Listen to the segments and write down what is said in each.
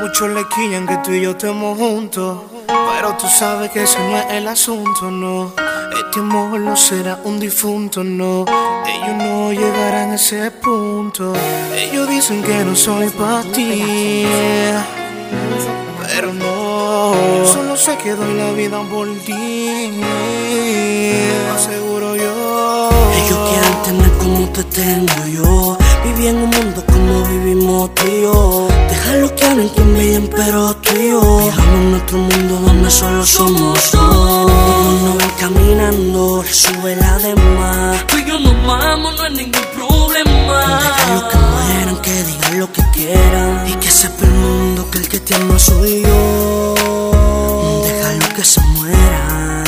Muchos le quillan que tú y yo estemos juntos. Pero tú sabes que ese no es el asunto, no. Este amor no será un difunto, no. Ellos no llegarán a ese punto. Ellos dicen que no soy para ti. Pero no, solo sé que doy la vida por ti. Aseguro yo. Ellos quieren tener como te tengo yo. Viví en un mundo como vivimos tú y yo. Déjalo que hablen que me pero tú y yo. Vivamos en nuestro mundo donde solo somos dos. No van caminando, sube la demás. Tú y yo nos vamos, no hay ningún problema. Déjalo que mueran, que digan lo que quieran. Y que sepa el mundo que el que te ama soy yo. Déjalo que se mueran.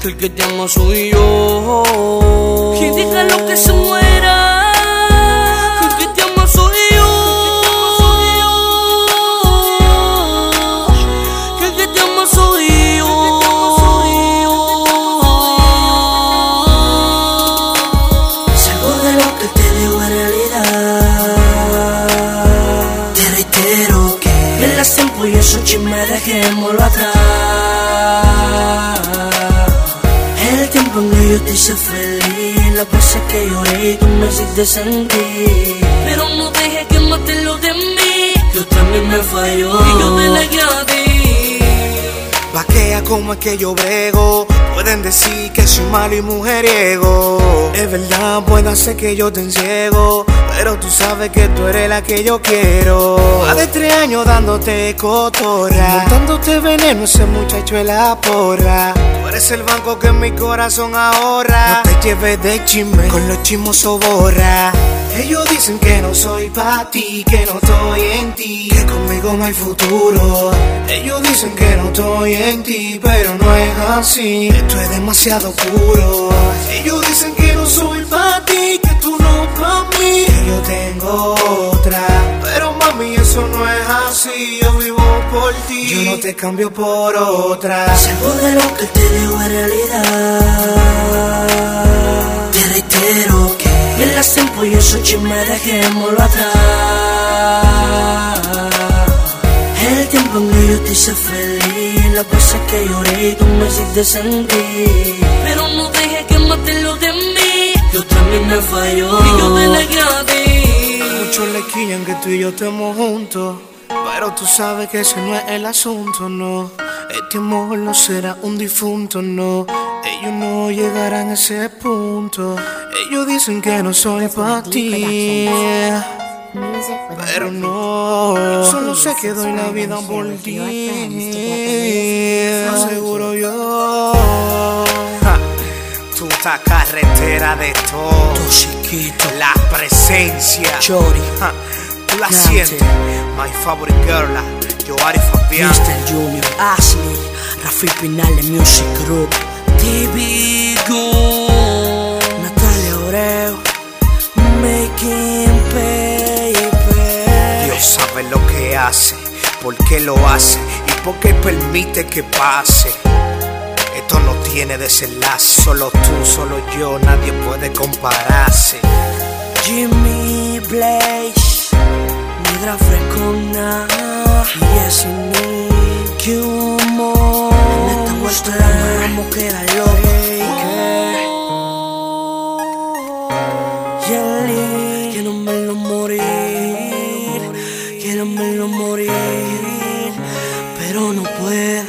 Que el que te ama soy yo. Y déjalo que se muera. Dejémoslo atrás. El tiempo en que yo te hice feliz, las veces que lloré y tú me hiciste sentir. Pero no dejes que mate lo de mí, yo también me falló y yo te negué a ti. Vaquea como es que yo brego. Pueden decir que soy malo y mujeriego. Es verdad, puede ser que yo te enciego. Pero tú sabes que tú eres la que yo quiero. Más de tres años dándote cotorra. Montándote veneno, ese muchacho es la porra. Tú eres el banco que mi corazón ahorra. No te lleves de chisme, con los chismosos borra. Ellos dicen que no soy pa' ti, que no estoy en ti, que conmigo no hay futuro. Ellos dicen que no estoy en ti, pero no es así. Esto es demasiado puro. Ellos dicen que yo tengo otra. Pero mami, eso no es así. Yo vivo por ti, yo no te cambio por otra. Salgo de lo que te digo en realidad. Te reitero que en las tiempo y esos chismes dejémoslo atrás. El tiempo en que yo te hice feliz, las veces que lloré y tú me hiciste sentir. Pero no dejes que mate lo de mí, yo también me falló y yo te negué Muchos le quillan que tú y yo estemos juntos. Pero tú sabes que ese no es el asunto, no. Este amor no será un difunto, no. Ellos no llegarán a ese punto. Ellos dicen que no soy para ti. Pero no, solo sé que doy la vida por ti. Aseguro yo. Estás carretera de todo. Chiquito, La presencia. Chori, Ja, Tú la Dante. sientes. My favorite girl, la Joari Fabián. Mr. Junior, Ashley, Rafi Pinale Music Group, TV Go, Natalia Oreo, Making Paper. Dios sabe lo que hace, por qué lo hace y por qué permite que pase. Esto no tiene desenlace, solo tú, solo yo, nadie puede compararse. Jimmy Blaze, Negra Frescona, y Me, Cumo. En esta vuelta la vamos queda loca. Jelly, quiero verlo morir, quiero verlo morir, pero no puede.